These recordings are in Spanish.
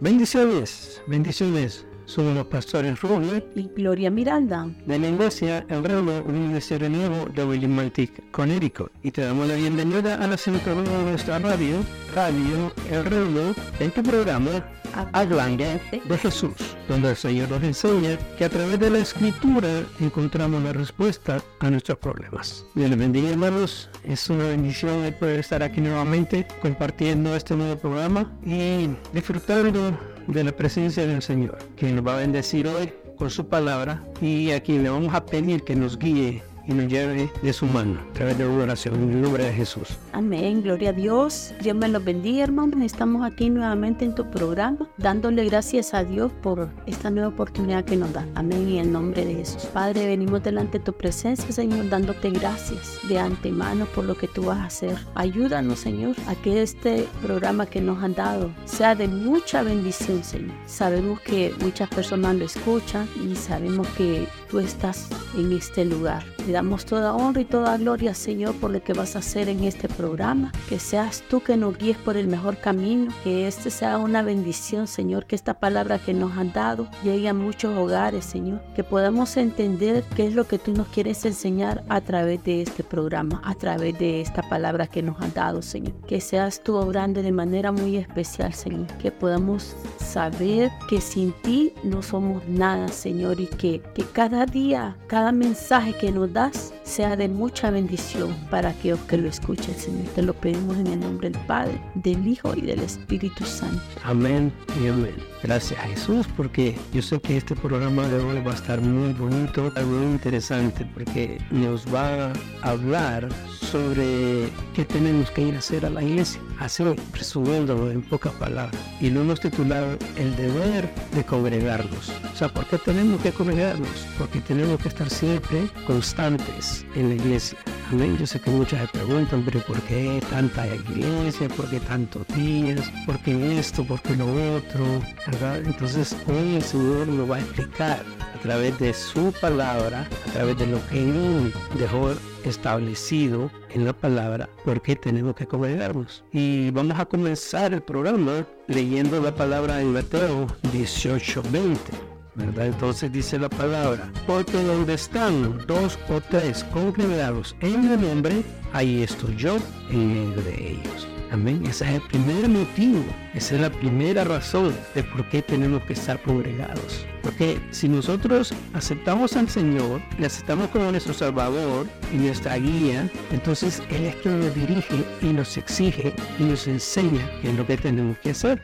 Bendiciones, bendiciones. Somos los pastores Rubén y Gloria Miranda de la iglesia El Reino Ministerio Nuevo de Willimantic, Connecticut. Y te damos la bienvenida a la sintonía de nuestra radio, Radio El Reino, en tu programa Hablando de Jesús, donde el Señor nos enseña que a través de la Escritura encontramos la respuesta a nuestros problemas. Dios les bendiga hermanos, es una bendición poder estar aquí nuevamente compartiendo este nuevo programa y disfrutando de la presencia del Señor, que nos va a bendecir hoy con su palabra. Y a quien le vamos a pedir que nos guíe y nos lleve de su mano a través de una oración en el nombre de Jesús. Amén, gloria a Dios. Dios me los bendiga, hermanos. Estamos aquí nuevamente en tu programa, dándole gracias a Dios por esta nueva oportunidad que nos da. Amén, en el nombre de Jesús. Padre, venimos delante de tu presencia, Señor, dándote gracias de antemano por lo que tú vas a hacer. Ayúdanos, Señor, a que este programa que nos han dado sea de mucha bendición, Señor. Sabemos que muchas personas lo escuchan y sabemos que tú estás en este lugar damos toda honra y toda gloria, Señor, por lo que vas a hacer en este programa. Que seas tú que nos guíes por el mejor camino. Que este sea una bendición, Señor. Que esta palabra que nos han dado llegue a muchos hogares, Señor. Que podamos entender qué es lo que tú nos quieres enseñar a través de este programa, a través de esta palabra que nos han dado, Señor. Que seas tú obrando de manera muy especial, Señor. Que podamos saber que sin ti no somos nada, Señor. Y que, que cada día, cada mensaje que nos das, sea de mucha bendición para aquellos que lo escuchen, Señor. Te lo pedimos en el nombre del Padre, del Hijo y del Espíritu Santo. Amén y amén. Gracias a Jesús, porque yo sé que este programa de hoy va a estar muy bonito, muy interesante, porque nos va a hablar sobre qué tenemos que ir a hacer a la iglesia. Así resumiéndolo en pocas palabras. Y lo hemos titulado El deber de congregarnos. O sea, ¿por qué tenemos que congregarnos? Porque tenemos que estar siempre constantes en la iglesia. Amén. Yo sé que muchas se preguntan, pero ¿por qué tanta iglesia? ¿Por qué tantos días? ¿Por qué esto? ¿Por qué lo otro? ¿Verdad? Entonces hoy el Señor nos va a explicar a través de su palabra, a través de lo que Él dejó establecido en la palabra por qué tenemos que congregarnos. Y vamos a comenzar el programa leyendo la palabra en Mateo 18:20. ¿verdad? Entonces dice la palabra, porque donde están dos o tres congregados en mi nombre, ahí estoy yo en medio de ellos. Amén. Ese es el primer motivo, esa es la primera razón de por qué tenemos que estar congregados. Porque si nosotros aceptamos al Señor, le aceptamos como nuestro Salvador y nuestra guía, entonces Él es quien nos dirige y nos exige y nos enseña qué es lo que tenemos que hacer.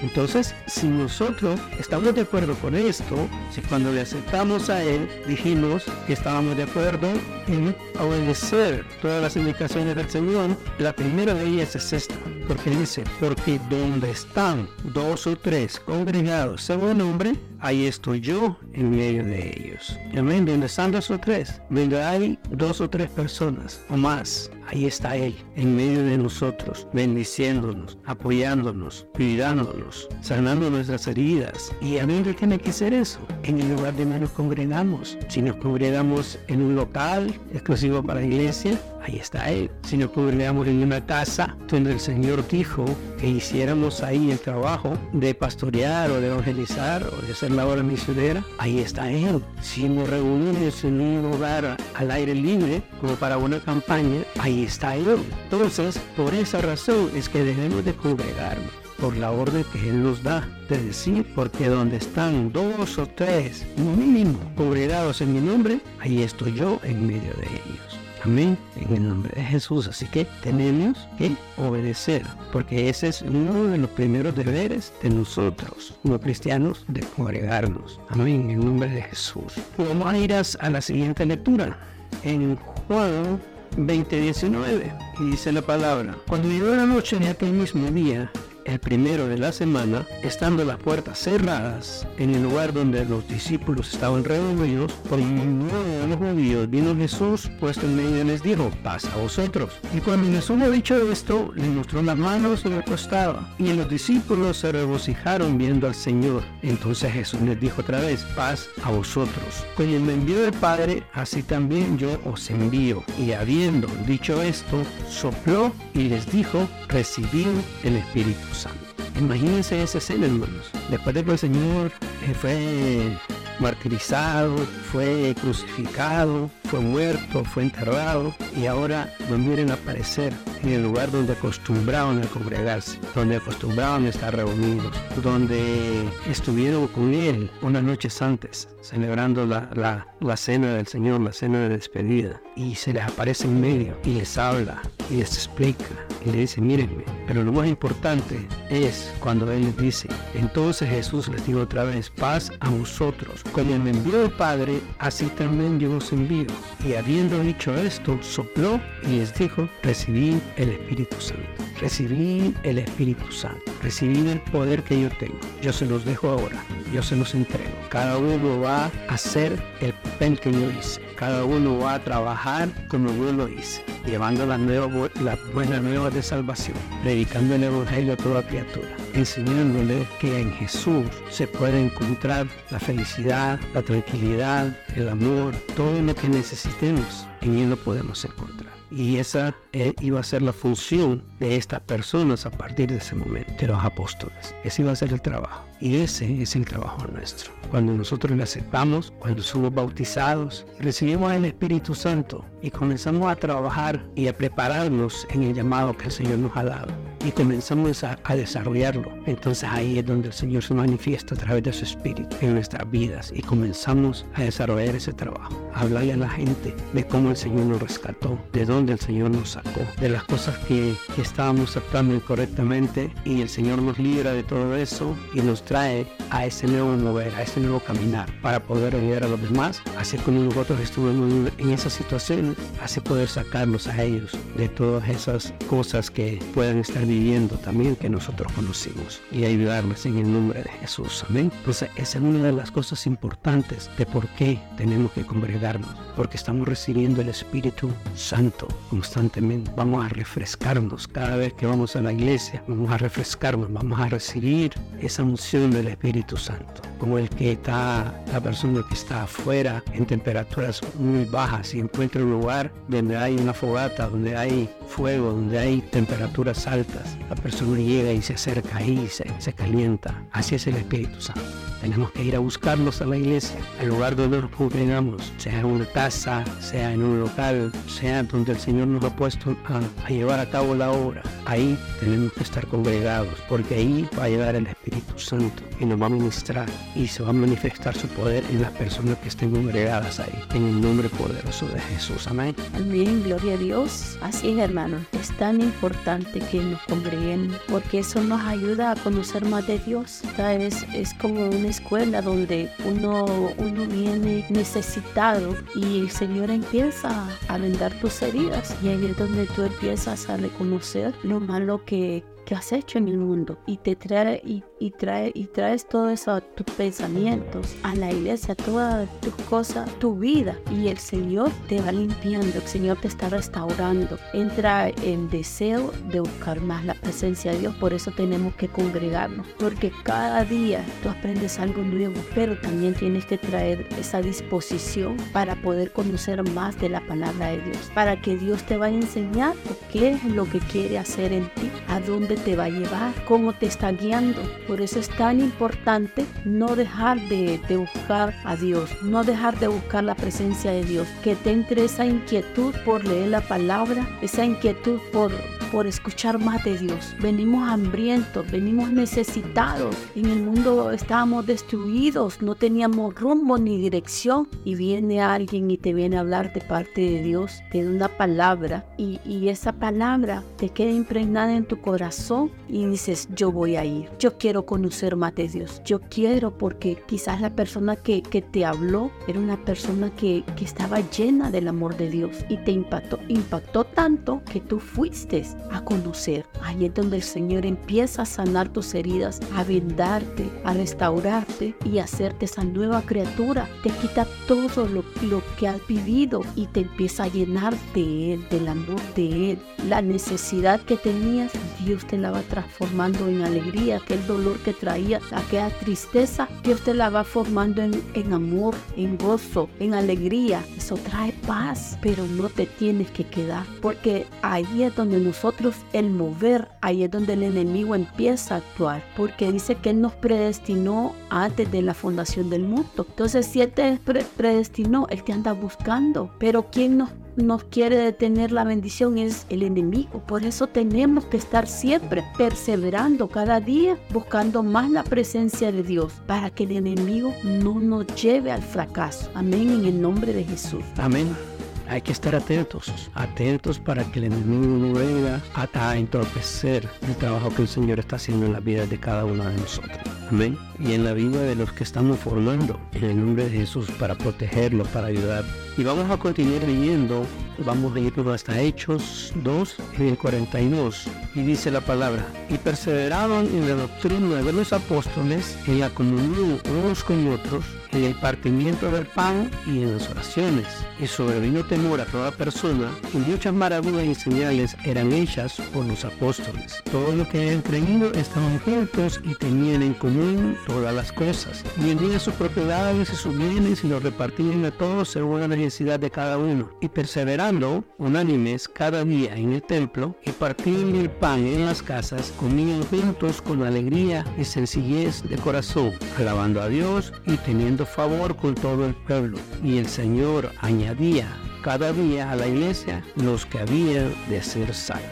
Entonces, si nosotros estamos de acuerdo con esto, si cuando le aceptamos a Él dijimos que estábamos de acuerdo en obedecer todas las indicaciones del Señor, la primera de ellas es esta, porque dice, porque donde están dos o tres congregados según nombre, ahí estoy yo en medio de ellos. Amén, donde están dos o tres, donde hay dos o tres personas o más, ahí está Él, en medio de nosotros, bendiciéndonos, apoyándonos, cuidándonos, sanando nuestras heridas. ¿Y a dónde tiene que ser eso? En el lugar donde nos congregamos. Si nos congregamos en un local exclusivo para la iglesia, ahí está Él. Si nos congregamos en una casa donde el Señor dijo que hiciéramos ahí el trabajo de pastorear o de evangelizar o de hacer la obra misionera, ahí está Él. Si nos reunimos en un lugar al aire libre, como para una campaña, ahí está Él. Entonces, por esa razón es que debemos de congregarnos por la orden que Él nos da de decir, porque donde están dos o tres mínimo congregados en mi nombre, ahí estoy yo en medio de ellos. Amén. En el nombre de Jesús. Así que tenemos que obedecer, porque ese es uno de los primeros deberes de nosotros, como cristianos, de congregarnos. Amén. En el nombre de Jesús. Vamos a ir a la siguiente lectura. En Juan 20:19. Y dice la palabra, cuando llegó la noche de aquel mismo día, el primero de la semana, estando las puertas cerradas en el lugar donde los discípulos estaban reunidos, por ninguno de los judíos vino Jesús, puesto en medio y les dijo, paz a vosotros. Y cuando Jesús ha dicho esto, le mostró las manos y el costado. Y los discípulos se regocijaron viendo al Señor. Entonces Jesús les dijo otra vez, paz a vosotros. Como me envió el Padre, así también yo os envío. Y habiendo dicho esto, sopló y les dijo, recibid el Espíritu Santo. Imagínense esa escena, hermanos. Después de que el Señor eh, fue martirizado, fue crucificado, fue muerto, fue enterrado y ahora no miren aparecer en el lugar donde acostumbraban a congregarse, donde acostumbraban a estar reunidos, donde estuvieron con Él unas noches antes, celebrando la, la, la cena del Señor, la cena de despedida. Y se les aparece en medio y les habla y les explica y le dice, mírenme. Pero lo más importante es cuando Él les dice, entonces Jesús les dijo otra vez, paz a vosotros. Como me envió el Padre, así también yo os envío. Y habiendo dicho esto, sopló y les dijo, recibid el Espíritu Santo. Recibid el Espíritu Santo. Recibid el poder que yo tengo. Yo se los dejo ahora. Yo se los entrego. Cada uno va a hacer el papel que yo hice. Cada uno va a trabajar como yo lo hice, llevando las, nuevas, las buenas nuevas de salvación, predicando el Evangelio a toda criatura, enseñándole que en Jesús se puede encontrar la felicidad, la tranquilidad, el amor, todo lo que necesitemos, en Él lo podemos encontrar. Y esa eh, iba a ser la función de estas personas a partir de ese momento, de los apóstoles. Ese iba a ser el trabajo. Y ese es el trabajo nuestro. Cuando nosotros le aceptamos, cuando somos bautizados, recibimos el Espíritu Santo y comenzamos a trabajar y a prepararnos en el llamado que el Señor nos ha dado. Y comenzamos a, desarrollarlo. Entonces ahí es donde el Señor se manifiesta a través de su Espíritu en nuestras vidas. Y comenzamos a desarrollar ese trabajo. Hablarle a la gente de cómo el Señor nos rescató, de dónde el Señor nos sacó, de las cosas que, que estábamos actuando incorrectamente. Y el Señor nos libra de todo eso y nos trae a ese nuevo mover, a ese nuevo caminar para poder ayudar a los demás, así como nosotros estuvimos en esa situación, así poder sacarlos a ellos de todas esas cosas que puedan estar viviendo también que nosotros conocimos y ayudarles en el nombre de Jesús. Amén. Entonces esa es una de las cosas importantes de por qué tenemos que congregarnos, porque estamos recibiendo el Espíritu Santo constantemente. Vamos a refrescarnos cada vez que vamos a la iglesia, vamos a refrescarnos, vamos a recibir esa unción del Espíritu Santo, como el que está, la persona que está afuera en temperaturas muy bajas y encuentra un lugar donde hay una fogata, donde hay fuego, donde hay temperaturas altas. La persona llega y se acerca ahí se, se calienta. Así es el Espíritu Santo. Tenemos que ir a buscarlos a la iglesia, al lugar donde nos congregamos, sea en una casa, sea en un local, sea donde el Señor nos ha puesto a, llevar a cabo la obra. Ahí tenemos que estar congregados, porque ahí va a llegar el Espíritu Santo y nos va a ministrar y se va a manifestar su poder en las personas que estén congregadas ahí, en el nombre poderoso de Jesús. Amén. Amén, gloria a Dios. Así es, hermano. Es tan importante que nos congreguemos porque eso nos ayuda a conocer más de Dios. Es, es como una escuela donde uno, uno viene necesitado y el Señor empieza a vendar tus heridas y ahí es donde tú empiezas a reconocer lo malo que, que has hecho en el mundo y te trae y, trae y traes todo eso tus pensamientos a la iglesia todas tus cosas tu vida. Y el Señor te va limpiando el Señor te está restaurando. Entra en deseo de buscar más la presencia de Dios. Por eso tenemos que congregarnos porque cada día tú aprendes algo nuevo pero también tienes que traer esa disposición para poder conocer más de la palabra de Dios para que Dios te vaya a enseñar qué es lo que quiere hacer en ti a dónde te va a llevar, cómo te está guiando. Por eso es tan importante no dejar de, buscar a Dios, no dejar de buscar la presencia de Dios, que te entre esa inquietud por leer la palabra, esa inquietud por, por escuchar más de Dios. Venimos hambrientos, venimos necesitados. En el mundo estábamos destruidos, no teníamos rumbo ni dirección y viene alguien y te viene a hablar de parte de Dios, te una palabra y, y esa palabra te queda impregnada en tu corazón y dices, yo voy a ir, yo quiero conocer más de Dios, yo quiero porque quizás la persona que, que te habló era una persona que, que estaba llena del amor de Dios y te impactó, impactó tanto que tú fuiste a conocer. Ahí es donde el Señor empieza a sanar tus heridas, a vendarte, a restaurarte y hacerte esa nueva criatura. Te quita todo lo, lo que has vivido y te empieza a llenar de Él, del amor de Él, la necesidad que tenías. Dios te la va transformando en alegría, aquel dolor que traía, aquella tristeza, Dios te la va formando en, en amor, en gozo, en alegría. Eso trae paz, pero no te tienes que quedar, porque ahí es donde nosotros, el mover, ahí es donde el enemigo empieza a actuar, porque dice que Él nos predestinó antes de la fundación del mundo. Entonces, si Él te predestinó, Él te anda buscando, pero ¿quién nos nos quiere detener la bendición es el enemigo. Por eso tenemos que estar siempre perseverando cada día, buscando más la presencia de Dios para que el enemigo no nos lleve al fracaso. Amén en el nombre de Jesús. Amén. Hay que estar atentos, atentos para que el enemigo no venga a, entorpecer el trabajo que el Señor está haciendo en la vida de cada uno de nosotros. Amén. Y en la vida de los que estamos formando, en el nombre de Jesús, para protegerlo, para ayudar. Y vamos a continuar leyendo, vamos a leerlo hasta Hechos 2, en el 42. Y dice la palabra, y perseveraron en la doctrina de los apóstoles, en la comunión unos con otros, en el partimiento del pan y en las oraciones. Y sobrevino temor a toda persona, y muchas maravillas y señales eran hechas por los apóstoles. Todos los que habían creído estaban juntos y tenían en común todas las cosas. Vendían sus propiedades y sus bienes y los repartían a todos según la necesidad de cada uno. Y perseverando unánimes cada día en el templo y partiendo el pan en las casas, comían juntos con alegría y sencillez de corazón, alabando a Dios y teniendo favor con todo el pueblo. Y el Señor añadía cada día a la iglesia los que habían de ser salvos.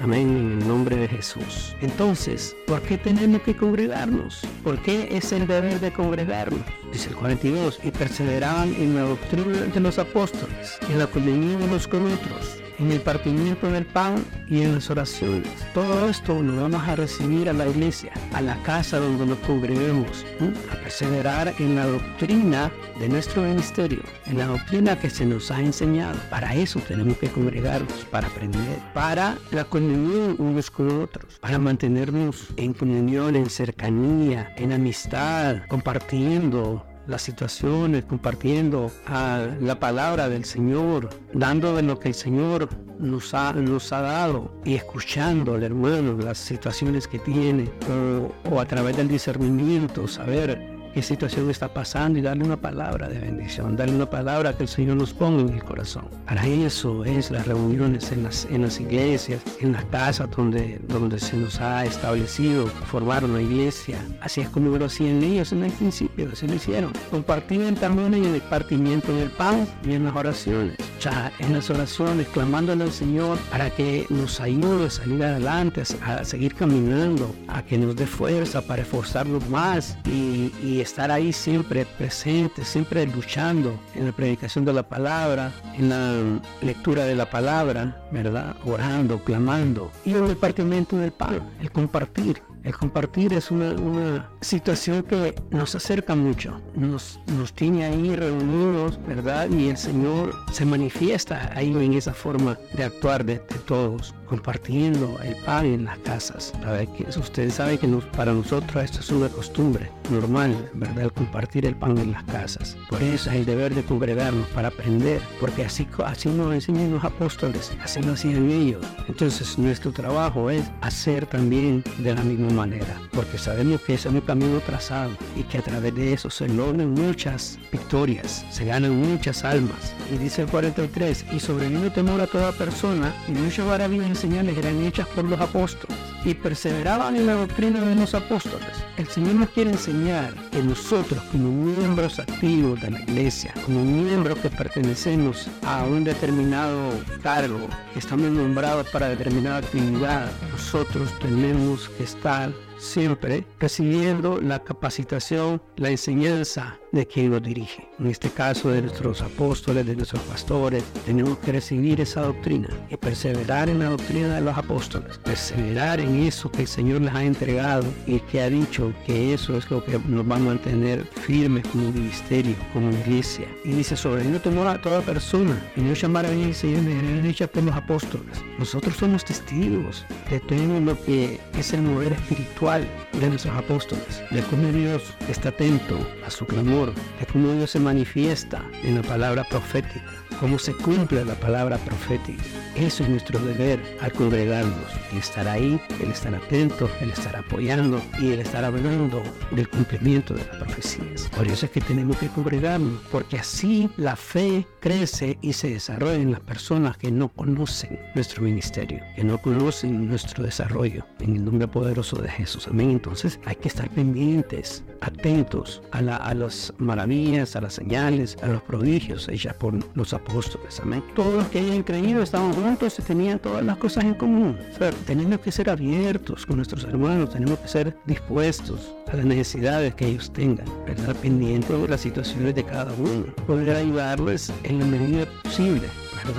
Amén, en el nombre de Jesús. Entonces, ¿por qué tenemos que congregarnos? ¿Por qué es el deber de congregarnos? Dice el 42, y perseveraban en la doctrina de los apóstoles, en la comunión unos con otros en el partimiento del pan y en las oraciones. Todo esto lo vamos a recibir a la iglesia, a la casa donde nos congreguemos, a perseverar en la doctrina de nuestro ministerio, en la doctrina que se nos ha enseñado. Para eso tenemos que congregarnos, para aprender, para la comunión unos con otros, para mantenernos en comunión, en cercanía, en amistad, compartiendo las situaciones, compartiendo a la palabra del Señor, dando de lo que el Señor nos ha, nos ha dado y escuchando al hermano las situaciones que tiene o, o a través del discernimiento, saber qué situación está pasando y darle una palabra de bendición, darle una palabra que el Señor nos ponga en el corazón. Para eso es las reuniones en las, en las iglesias, en las casas donde, donde se nos ha establecido formar una iglesia. Así es como lo hacían ellos en el principio, así lo hicieron. Compartían también en el partimiento del pan y en las oraciones. Ya en las oraciones, clamándole al Señor para que nos ayude a salir adelante, a, seguir caminando, a que nos dé fuerza para esforzarnos más y, y estar ahí siempre presente, siempre luchando en la predicación de la palabra, en la lectura de la palabra, ¿verdad? Orando, clamando. Y en el partimiento del pan, el compartir. El compartir es una, situación que nos acerca mucho, nos, nos tiene ahí reunidos, ¿verdad? Y el Señor se manifiesta ahí en esa forma de actuar de, todos, compartiendo el pan en las casas. Que ustedes saben que para nosotros esto es una costumbre normal, ¿verdad? El compartir el pan en las casas. Por eso es el deber de congregarnos para aprender, porque así, así nos enseñan los apóstoles, así lo hacían ellos. Entonces nuestro trabajo es hacer también de la misma manera, porque sabemos que es un camino trazado y que a través de eso se logran muchas victorias, se ganan muchas almas. Y dice el 43, y sobrevino temor a toda persona, y muchas maravillas y señales eran hechas por los apóstoles, y perseveraban en la doctrina de los apóstoles. El Señor nos quiere enseñar que nosotros, como miembros activos de la iglesia, como miembros que pertenecemos a un determinado cargo, que estamos nombrados para determinada actividad, nosotros tenemos que estar siempre recibiendo la capacitación, la enseñanza de quien nos dirige. En este caso de nuestros apóstoles, de nuestros pastores, tenemos que recibir esa doctrina y perseverar en la doctrina de los apóstoles, perseverar en eso que el Señor les ha entregado y que ha dicho que eso es lo que nos va a mantener firmes como ministerio, como iglesia. Y dice, sobre no temor a toda persona y no llamar a y señores hecha por los apóstoles. Nosotros somos testigos de todo lo que es el mover espiritual de nuestros apóstoles, de cómo Dios está atento a su clamor, de cómo Dios se manifiesta en la palabra profética cómo se cumple la palabra profética. Eso es nuestro deber al congregarnos, el estar ahí, el estar atento, el estar apoyando y el estar hablando del cumplimiento de las profecías. Por eso es que tenemos que congregarnos, porque así la fe crece y se desarrolla en las personas que no conocen nuestro ministerio, que no conocen nuestro desarrollo, en el nombre poderoso de Jesús. Amén. Entonces hay que estar pendientes, atentos a, a las maravillas, a las señales, a los prodigios hechas por los apóstoles. Amén. Todos los que hayan creído estaban juntos y tenían todas las cosas en común. tenemos que ser abiertos con nuestros hermanos, tenemos que ser dispuestos a las necesidades que ellos tengan, estar pendientes de las situaciones de cada uno, poder ayudarles en la medida posible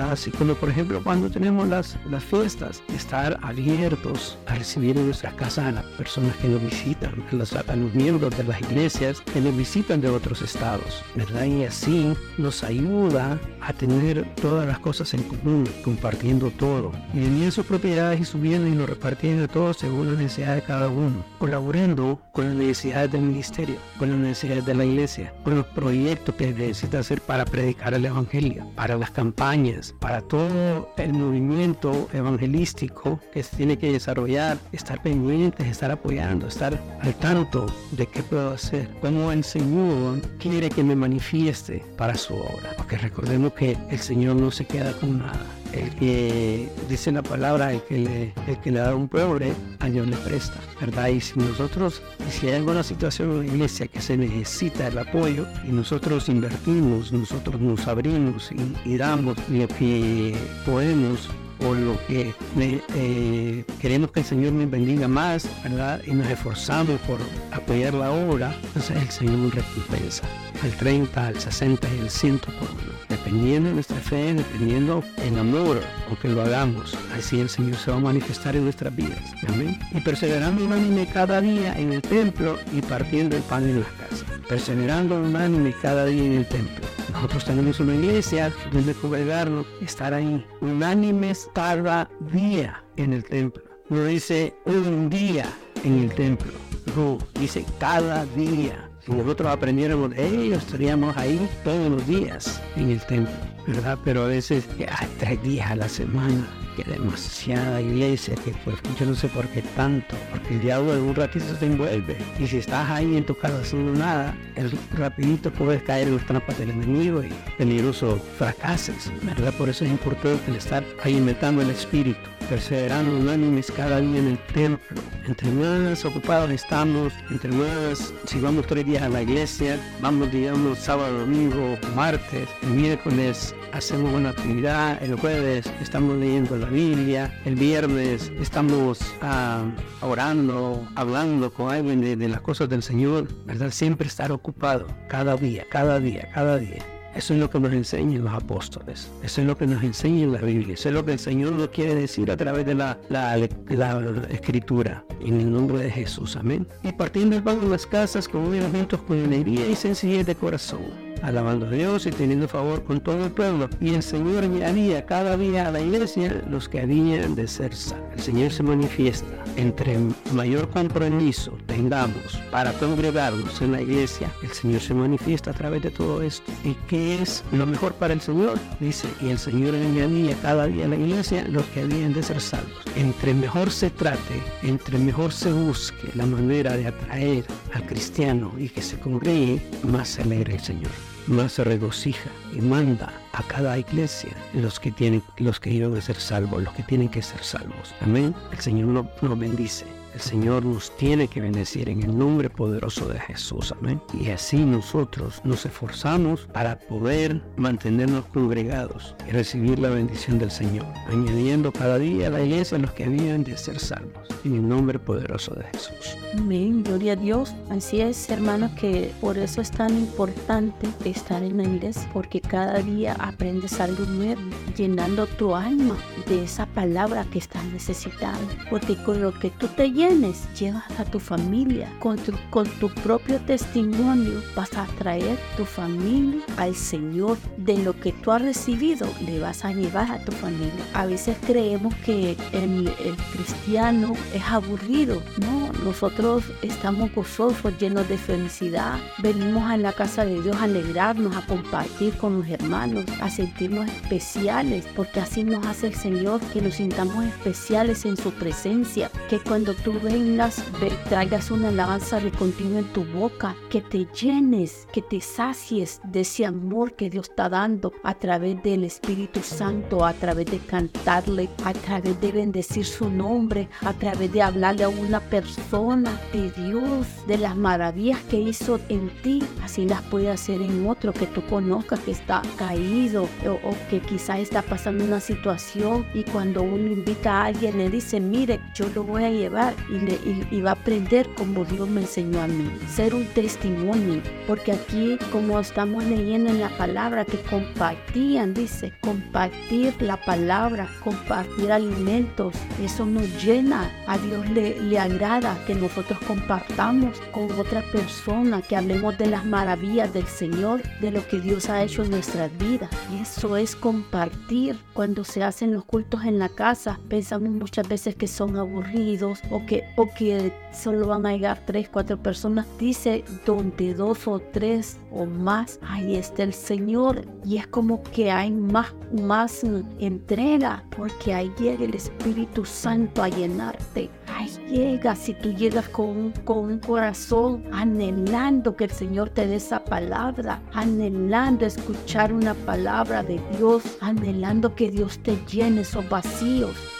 Así como por ejemplo cuando tenemos las, fiestas, estar abiertos a recibir en nuestras casas a las personas que nos visitan, a los, miembros de las iglesias que nos visitan de otros estados, ¿verdad? Y así nos ayuda a tener todas las cosas en común, compartiendo todo. Y sus propiedades y subiendo y lo repartiendo a todos según la necesidad de cada uno, colaborando con las necesidades del ministerio, con las necesidades de la iglesia, con los proyectos que necesita hacer para predicar el Evangelio, para las campañas para todo el movimiento evangelístico que se tiene que desarrollar, estar pendientes, estar apoyando, estar al tanto de qué puedo hacer, cómo el Señor quiere que me manifieste para su obra. Porque recordemos que el Señor no se queda con nada el que dice la palabra, el que le, el que le da un pobre, a Dios le presta, ¿verdad? Y si nosotros, si hay alguna situación en la iglesia que se necesita el apoyo y nosotros invertimos, nosotros nos abrimos y, damos lo que podemos o lo que eh, queremos que el Señor nos bendiga más, ¿verdad? Y nos esforzamos por apoyar la obra, entonces el Señor nos recompensa al 30, al 60 y al 100 por uno. Dependiendo de nuestra fe, dependiendo en amor, aunque lo hagamos, así el Señor se va a manifestar en nuestras vidas. Amén. Y perseverando unánime cada día en el templo y partiendo el pan en las casas. Perseverando unánime cada día en el templo. Nosotros tenemos una iglesia donde congregarnos, estar ahí, unánimes cada día en el templo. No dice un día en el templo, no, dice cada día si nosotros aprendiéramos ellos, estaríamos ahí todos los días en el templo, ¿verdad? Pero a veces, hay tres días a la semana, que demasiada iglesia, que pues yo no sé por qué tanto, porque el diablo un ratito se envuelve. Y si estás ahí en tu casa haciendo nada, el rapidito puedes caer en las trampas del enemigo y peligroso fracases, ¿verdad? Por eso es importante el estar ahí inventando el espíritu perseverando unánimes cada día en el templo. Entre más ocupados estamos, entre más, si vamos tres días a la iglesia, vamos digamos sábado, domingo, martes, miércoles hacemos una actividad, el jueves estamos leyendo la Biblia, el viernes estamos ah, orando, hablando con alguien de, de las cosas del Señor, ¿verdad? Siempre estar ocupado, cada día, cada día, cada día. Eso es lo que nos enseñan los apóstoles. Eso es lo que nos enseña la Biblia. Eso es lo que el Señor nos quiere decir a través de la, la, escritura. En el nombre de Jesús. Amén. Y partiendo el pan en las casas con elementos con alegría y sencillez de corazón alabando a Dios y teniendo favor con todo el pueblo. Y el Señor añadía cada día a la iglesia los que habían de ser salvos. El Señor se manifiesta. Entre mayor compromiso tengamos para congregarnos en la iglesia, el Señor se manifiesta a través de todo esto. ¿Y qué es lo mejor para el Señor? Dice, y el Señor añadía cada día a la iglesia los que habían de ser salvos. Entre mejor se trate, entre mejor se busque la manera de atraer al cristiano y que se congregue, más se alegra el Señor más se regocija y manda a cada iglesia los que tienen, los que iban a ser salvos, los que tienen que ser salvos. Amén. El Señor nos bendice. El Señor nos tiene que bendecir en el nombre poderoso de Jesús. Amén. Y así nosotros nos esforzamos para poder mantenernos congregados y recibir la bendición del Señor, añadiendo cada día a la iglesia los que habían de ser salvos. En el nombre poderoso de Jesús. Amén. Gloria a Dios. Así es, hermanos, que por eso es tan importante estar en la iglesia, porque cada día aprendes algo nuevo, llenando tu alma de esa palabra que estás necesitando. Porque con lo que tú te llenas, tienes, llevas a tu familia. Con tu, con tu propio testimonio vas a traer tu familia al Señor. De lo que tú has recibido, le vas a llevar a tu familia. A veces creemos que el, el cristiano es aburrido. No, nosotros estamos gozosos, llenos de felicidad. Venimos a la casa de Dios a alegrarnos, a compartir con los hermanos, a sentirnos especiales, porque así nos hace el Señor que nos sintamos especiales en su presencia. Que cuando tú vengas, traigas una alabanza de continuo en tu boca, que te llenes, que te sacies de ese amor que Dios está dando a través del Espíritu Santo, a través de cantarle, a través de bendecir su nombre, a través de hablarle a una persona de Dios, de las maravillas que hizo en ti. Así las puede hacer en otro que tú conozcas que está caído o, que quizás está pasando una situación y cuando uno invita a alguien le dice, mire, yo lo voy a llevar y, va a aprender como Dios me enseñó a mí. Ser un testimonio, porque aquí como estamos leyendo en la palabra que compartían, dice, compartir la palabra, compartir alimentos, eso nos llena, a Dios le, le agrada que nosotros compartamos con otra persona, que hablemos de las maravillas del Señor, de lo que Dios ha hecho en nuestras vidas. Y eso es compartir. Cuando se hacen los cultos en la casa, pensamos muchas veces que son aburridos o que, o que solo van a llegar tres, cuatro personas. Dice, donde dos o tres o más, ahí está el Señor. Y es como que hay más, más entrega, porque ahí llega el Espíritu Santo a llenarte. Ahí llega, si tú llegas con, con un corazón anhelando que el Señor te dé esa palabra, anhelando escuchar una palabra de Dios, anhelando que Dios te llene esos vacíos.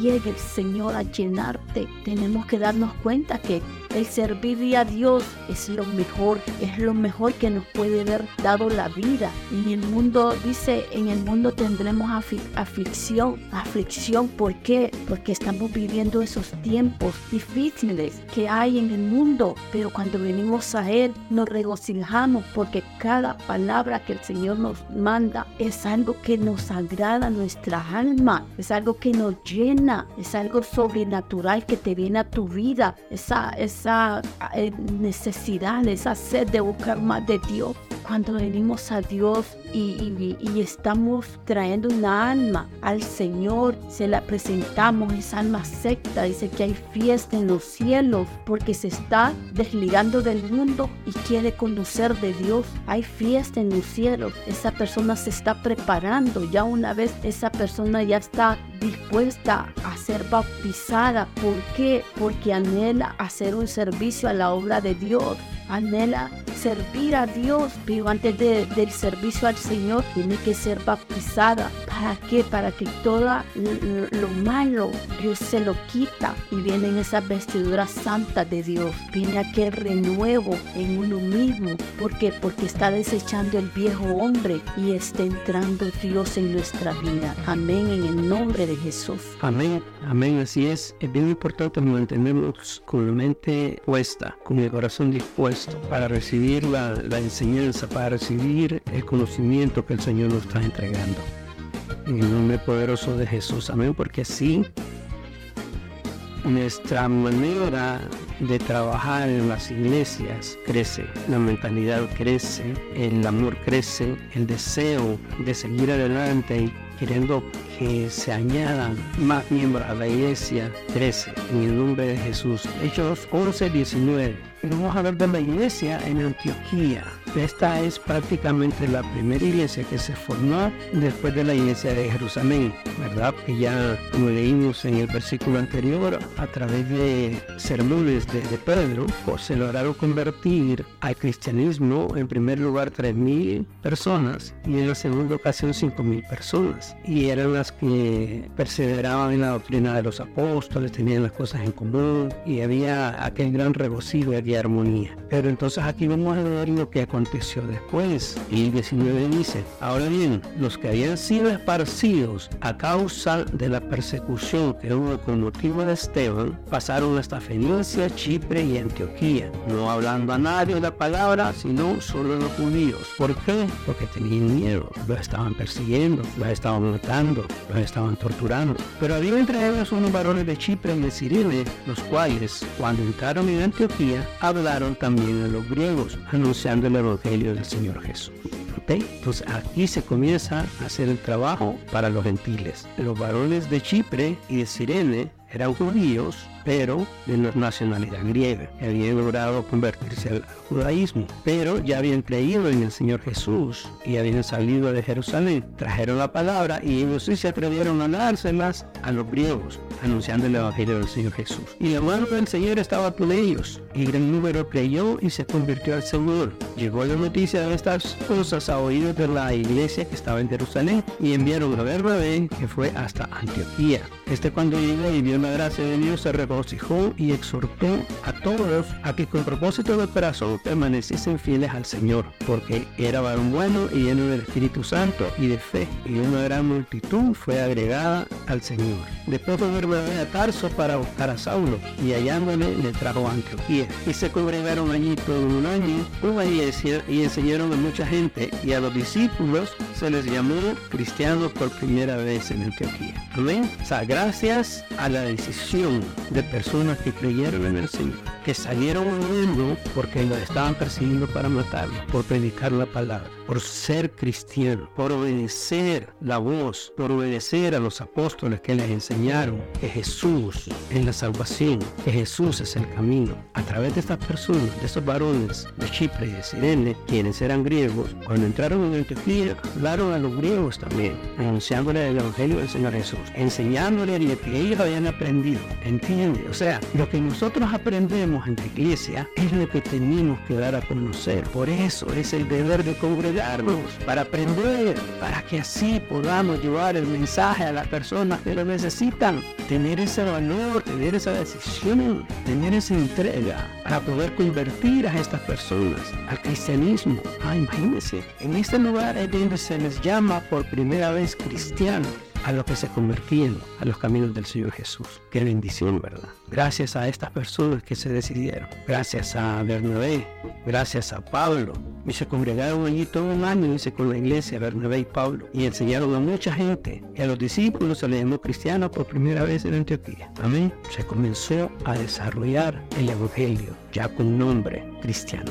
Llega el Señor a llenarte. Tenemos que darnos cuenta que el servir a Dios es lo mejor, es lo mejor que nos puede haber dado la vida. En el mundo, dice, en el mundo tendremos aflicción. Aflicción, ¿por qué? Porque estamos viviendo esos tiempos difíciles que hay en el mundo. Pero cuando venimos a Él, nos regocijamos porque cada palabra que el Señor nos manda es algo que nos agrada a nuestra alma, es algo que nos llena, es algo sobrenatural que te viene a tu vida. Esa, esa eh, necesidad, esa sed de buscar más de Dios. Cuando venimos a Dios y, estamos trayendo una alma al Señor, se la presentamos, esa alma secta, dice que hay fiesta en los cielos porque se está desligando del mundo y quiere conocer de Dios. Hay fiesta en los cielos, esa persona se está preparando, ya una vez esa persona ya está dispuesta a ser bautizada. ¿Por qué? Porque anhela hacer un servicio a la obra de Dios anhela servir a Dios, pero antes del servicio al Señor tiene que ser bautizada. ¿Para qué? Para que todo lo malo Dios se lo quita y vienen esas vestiduras santas de Dios. Viene aquel renuevo en uno mismo. ¿Por qué? Porque está desechando el viejo hombre y está entrando Dios en nuestra vida. Amén, en el nombre de Jesús. Amén, amén, así es. Es bien importante mantenernos con la mente puesta, con el corazón dispuesto para recibir la, enseñanza, para recibir el conocimiento que el Señor nos está entregando. En el nombre poderoso de Jesús, amén, porque así nuestra manera de trabajar en las iglesias crece, la mentalidad crece, el amor crece, el deseo de seguir adelante y queriendo que se añadan más miembros a la iglesia crece en el nombre de Jesús. Hechos 11, 19 vamos a hablar de la iglesia en Antioquía. Esta es prácticamente la primera iglesia que se formó después de la iglesia de Jerusalén, ¿verdad? Que ya, como leímos en el versículo anterior, a través de sermones de, Pedro, pues se lograron convertir al cristianismo en primer lugar 3.000 personas y en la segunda ocasión 5.000 personas. Y eran las que perseveraban en la doctrina de los apóstoles, tenían las cosas en común y había aquel gran regocijo y armonía. Pero entonces aquí vamos a ver lo que aconteció después. Y el 19 dice, ahora bien, los que habían sido esparcidos a causa de la persecución que hubo con motivo de Esteban, pasaron hasta Fenicia, Chipre y Antioquía, no hablando a nadie la palabra, sino solo a los judíos. ¿Por qué? Porque tenían miedo, los estaban persiguiendo, los estaban matando, los estaban torturando. Pero había entre ellos unos varones de Chipre y de Sirene, los cuales, cuando entraron en Antioquía, hablaron también a los griegos, anunciando el Evangelio del Señor Jesús. Entonces aquí se comienza a hacer el trabajo para los gentiles. Los varones de Chipre y de Sirene eran judíos, pero de nacionalidad griega, habían logrado convertirse al judaísmo, pero ya habían creído en el Señor Jesús y habían salido de Jerusalén, trajeron la palabra y ellos sí se atrevieron a dárselas a los griegos, anunciando el Evangelio del Señor Jesús. Y la mano del Señor estaba con ellos, y gran número creyó y se convirtió al Señor. Llegó la noticia de estas cosas a oídos de la iglesia que estaba en Jerusalén y enviaron a Bernabé, que fue hasta Antioquía. Este cuando llegó y vio la gracia de Dios se regocijó y exhortó a todos a que con propósito de corazón permaneciesen fieles al Señor, porque era varón bueno y lleno del Espíritu Santo y de fe, y una gran multitud fue agregada al Señor. Después fue a Tarso para buscar a Saulo, y hallándole le trajo a Antioquía. Y se congregaron allí todo un año, una y enseñaron a mucha gente, y a los discípulos se les llamó cristianos por primera vez en Antioquía. Amén. O sea, gracias a la decisión de personas que creyeron en el Señor, que salieron mundo porque lo estaban persiguiendo para matarlo, por predicar la palabra, por ser cristiano, por obedecer la voz, por obedecer a los apóstoles que les enseñaron que Jesús es la salvación, que Jesús es el camino. A través de estas personas, de esos varones de Chipre y de Sirene, quienes eran griegos, cuando entraron en Antioquía, hablaron a los griegos también, anunciándole el Evangelio del Señor Jesús, enseñándole lo que ellos habían aprendido. ¿Entiende? O sea, lo que nosotros aprendemos en la iglesia es lo que tenemos que dar a conocer. Por eso es el deber de congregarnos, para aprender, para que así podamos llevar el mensaje a las personas que lo necesitan. Tener ese valor, tener esa decisión, tener esa entrega para poder convertir a estas personas al cristianismo. Ah, imagínense, en este lugar es donde se les llama por primera vez cristianos a los que se convertían a los caminos del Señor Jesús. Qué bendición, ¿verdad? Gracias a estas personas que se decidieron, gracias a Bernabé, gracias a Pablo, y se congregaron allí todo un año, dice, con la iglesia, Bernabé y Pablo, y enseñaron a mucha gente, y a los discípulos se les llamó cristianos por primera vez en Antioquía. Amén. Se comenzó a desarrollar el Evangelio, ya con nombre cristiano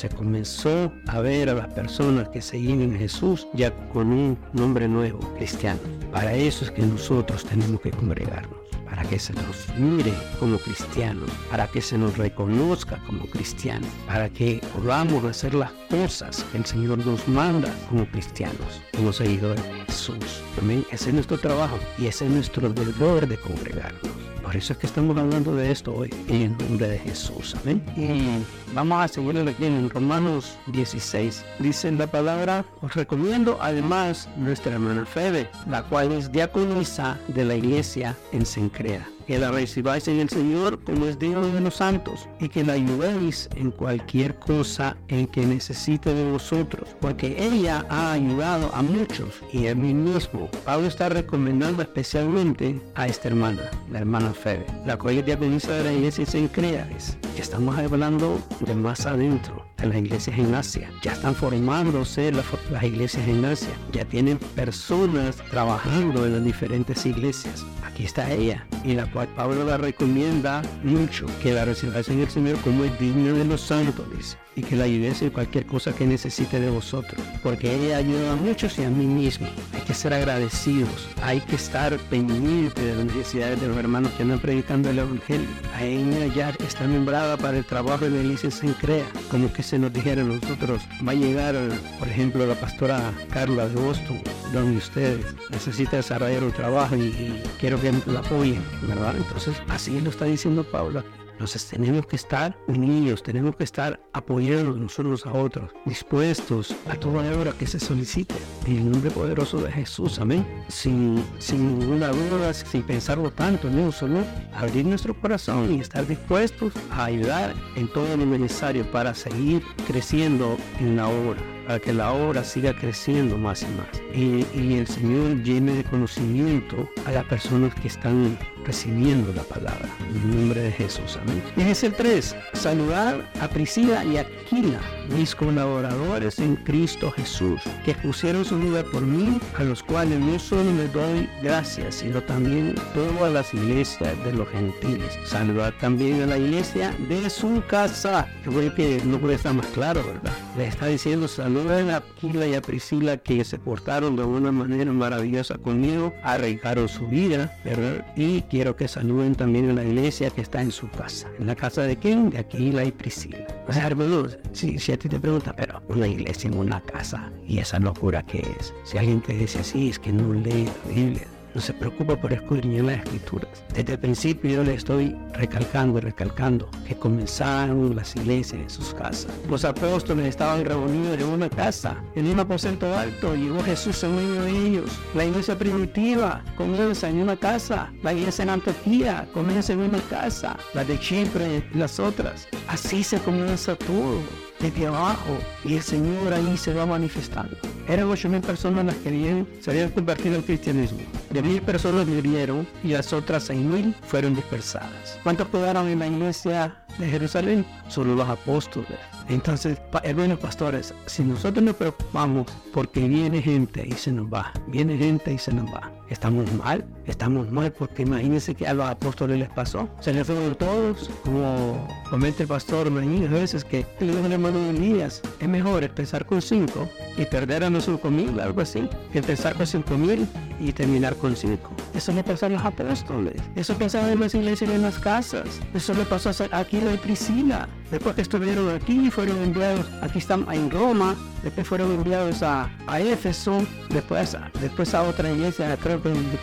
se comenzó a ver a las personas que seguían en Jesús ya con un nombre nuevo, cristiano. Para eso es que nosotros tenemos que congregarnos, para que se nos mire como cristianos, para que se nos reconozca como cristianos, para que podamos hacer las cosas que el Señor nos manda como cristianos, como seguidores de Jesús. Amén. Ese es nuestro trabajo y ese es nuestro deber de congregarnos. Por eso es que estamos hablando de esto hoy, en el nombre de Jesús. Amén. Y vamos a seguir aquí en Romanos 16. Dice la palabra, os recomiendo además nuestra hermana Febe, la cual es diaconisa de la iglesia en Sencrea que la recibáis en el Señor como es digno de los santos y que la ayudéis en cualquier cosa en que necesite de vosotros, porque ella ha ayudado a muchos y a mí mismo. Pablo está recomendando especialmente a esta hermana, la hermana Febe, la cual es diaconisa de la iglesia en Creares. Estamos hablando de más adentro de las iglesias en Asia. Ya están formándose las, las iglesias en Asia. Ya tienen personas trabajando en las diferentes iglesias. Aquí está ella, y la cual Pablo la recomienda mucho, que la recibáis en el Señor como es digno de los santos, y que la ayudéis en cualquier cosa que necesite de vosotros, porque ella ayuda a muchos y a mí mismo. Hay que ser agradecidos, hay que estar pendiente de las necesidades de los hermanos que andan predicando el Evangelio. A ella ya está nombrada para el trabajo de iglesia en Crea, como que se nos dijera a nosotros, va a llegar, por ejemplo, la pastora Carla de Boston, donde ustedes necesita desarrollar un trabajo y, y quiero que la apoyen, ¿verdad? Entonces, así lo está diciendo Paula Entonces tenemos que estar unidos, tenemos que estar apoyando nosotros a otros, dispuestos a toda obra que se solicite. En el nombre poderoso de Jesús, amén. Sin, sin ninguna duda, sin pensarlo tanto, no solo abrir nuestro corazón y estar dispuestos a ayudar en todo lo necesario para seguir creciendo en la obra para que la obra siga creciendo más y más. Y, y, el Señor llene de conocimiento a las personas que están recibiendo la palabra. En el nombre de Jesús. Amén. Y es el 3. Saludar a Priscila y Aquila, mis colaboradores en Cristo Jesús, que pusieron su vida por mí, a los cuales no solo les doy gracias, sino también todas las iglesias de los gentiles. Saludar también a la iglesia de su casa. Yo creo que no puede estar más claro, ¿verdad? Le está diciendo saluden a Aquila y a Priscila que se portaron de una manera maravillosa conmigo, arriesgaron su vida, ¿verdad? Y quiero que saluden también a la iglesia que está en su casa. ¿En la casa de quién? De Aquila y Priscila. O sea, hermanos, si, si a ti te preguntan, pero una iglesia en una casa, ¿y esa locura qué es? Si alguien te dice así, es que no lee la Biblia no se preocupa por escudriñar las escrituras. Desde el principio yo le estoy recalcando y recalcando que comenzaron las iglesias en sus casas. Los apóstoles estaban reunidos en una casa, en un aposento alto, llegó Jesús en medio de ellos. La iglesia primitiva comienza en una casa, la iglesia en Antioquía comienza en una casa, la de Chipre y las otras. Así se comienza todo desde abajo y el Señor ahí se va manifestando. Eran 8.000 personas las que se habían convertido al cristianismo. De mil personas murieron y las otras 6.000 fueron dispersadas. ¿Cuántos quedaron en la iglesia de Jerusalén? Solo los apóstoles. Entonces, hermanos pastores, si nosotros nos preocupamos porque viene gente y se nos va, viene gente y se nos va, estamos mal, estamos mal porque imagínense que a los apóstoles les pasó, se les fueron todos, como comenta el pastor Meñín a veces que le dijo al hermano Elías, es mejor empezar con cinco y perder a nuestros cinco algo así, que empezar con cinco mil y terminar con cinco. Eso le pasó a los apóstoles, eso pasaba en las iglesias en las casas, eso le pasó a Aquila y Priscila, después que estuvieron aquí fueron enviados, aquí están en Roma, después fueron enviados a, a Éfeso, después, después a otra iglesia, de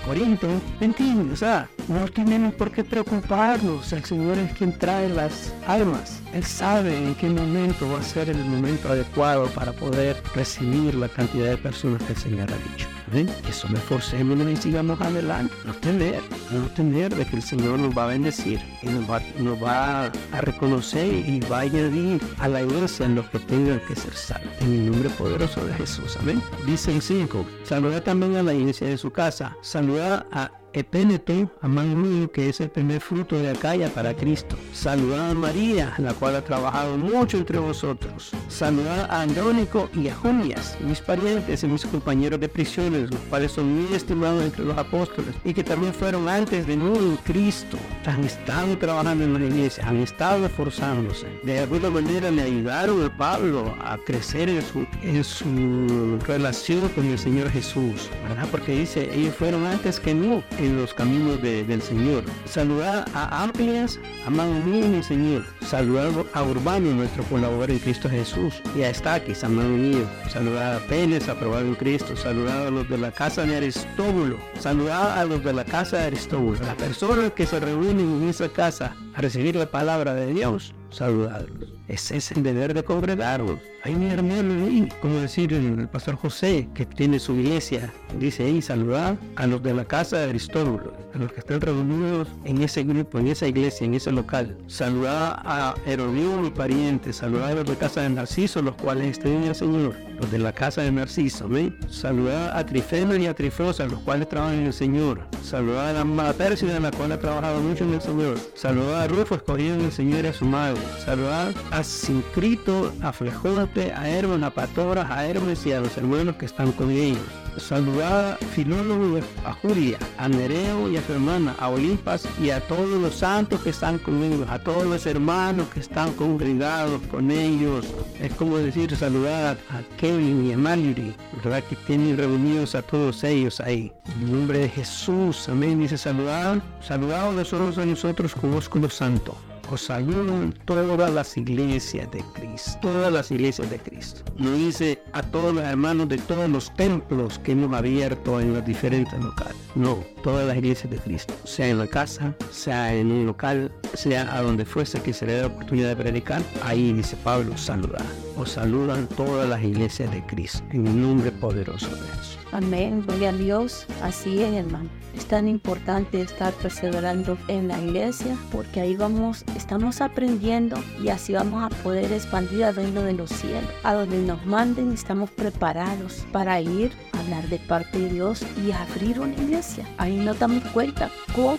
Corinto, ¿me? O sea, no tenemos por qué preocuparnos, el Señor es quien trae las almas, Él sabe en qué momento va a ser el momento adecuado para poder recibir la cantidad de personas que el Señor ha dicho. ¿Ven? Que eso me forcemos y sigamos adelante. No tener, no tener de que el Señor nos va a bendecir y nos va, a reconocer y va a añadir a la iglesia en los que tengan que ser salvos. En el nombre poderoso de Jesús. Amén. Dice en 5. Saluda también a la iglesia de su casa. Saluda a Epéneto, amado mío, que es el primer fruto de Acaya para Cristo. Saludad a María, la cual ha trabajado mucho entre vosotros. Saludad a Andrónico y a Junias, mis parientes y mis compañeros de prisiones, los cuales son muy estimados entre los apóstoles y que también fueron antes de Cristo. Han estado trabajando en la iglesia, han estado esforzándose. De alguna manera le ayudaron a Pablo a crecer en su, en su relación con el Señor Jesús, ¿verdad? Porque dice, ellos fueron antes que mí los caminos del Señor. Saludar a Amplias, amado mío mi Señor. Saludar a Urbano, nuestro colaborador en Cristo Jesús. Y a Estaquis, amado mío. Saludar a Pérez, aprobado en Cristo. Saludar a los de la casa de Aristóbulo. Saludar a los de la casa de Aristóbulo. Las personas que se reúnen en esa casa a recibir la palabra de Dios, saludarlos. Ese es el deber de congregarlos. Hay mi hermano ahí, como decir el pastor José, que tiene su iglesia, dice ahí, saludar a los de la casa de Aristóbulo, a los que están reunidos en ese grupo, en esa iglesia, en ese local. Saludar a Herodio, mi pariente, saludar a los de la casa de Narciso, los cuales estén en el Señor, los de la casa de Narciso, ¿amén? Saludar a Trifeno y a Trifosa, los cuales trabajan en el Señor. Saludar a la Pérsida, la cual ha trabajado mucho en el Señor. Saludar a Rufo, escogido en el Señor y a su madre. Saludar a Sincrito, a Flejonte, a Hermes, a Patoras, a Hermes y a los hermanos que están con ellos. Saludar a Filólogo, a Julia, a Nereo y a su hermana, a Olimpas y a todos los santos que están con ellos, a todos los hermanos que están congregados con ellos. Es como decir saludar a Kevin y a Mallory, ¿verdad? Que tienen reunidos a todos ellos ahí. En el nombre de Jesús, amén. Dice saludar, saludado nosotros a nosotros con ósculo santo. Os saludan todas las iglesias de Cristo, todas las iglesias de Cristo. No dice a todos los hermanos de todos los templos que hemos abierto en los diferentes locales. No, todas las iglesias de Cristo, sea en la casa, sea en un local, sea a donde fuese que se le dé la oportunidad de predicar, ahí dice Pablo, saludar. Os saludan todas las iglesias de Cristo, en el nombre poderoso de Jesús. Amén, gloria a Dios. Así es, hermano. Es tan importante estar perseverando en la iglesia porque ahí vamos, estamos aprendiendo y así vamos a poder expandir al reino de los cielos. A donde nos manden estamos preparados para ir a hablar de parte de Dios y abrir una iglesia. Ahí nos damos cuenta cómo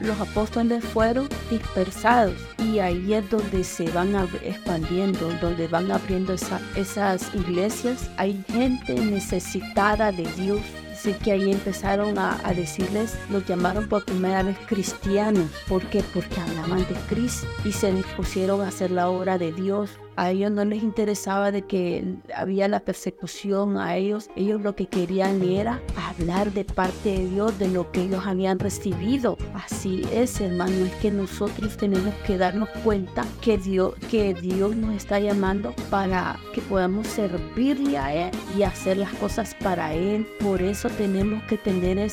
los apóstoles fueron dispersados y ahí es donde se van expandiendo, donde van abriendo esas iglesias. Hay gente necesitada de Dios. Así que ahí empezaron a, a, decirles, los llamaron por primera vez cristianos. ¿Por qué? Porque hablaban de Cristo y se dispusieron a hacer la obra de Dios a ellos no les interesaba de que había la persecución a ellos. Ellos lo que querían era hablar de parte de Dios de lo que ellos habían recibido. Así es, hermano, es que nosotros tenemos que darnos cuenta que Dios, que Dios nos está llamando para que podamos servirle a Él y hacer las cosas para Él. Por eso tenemos que tener e,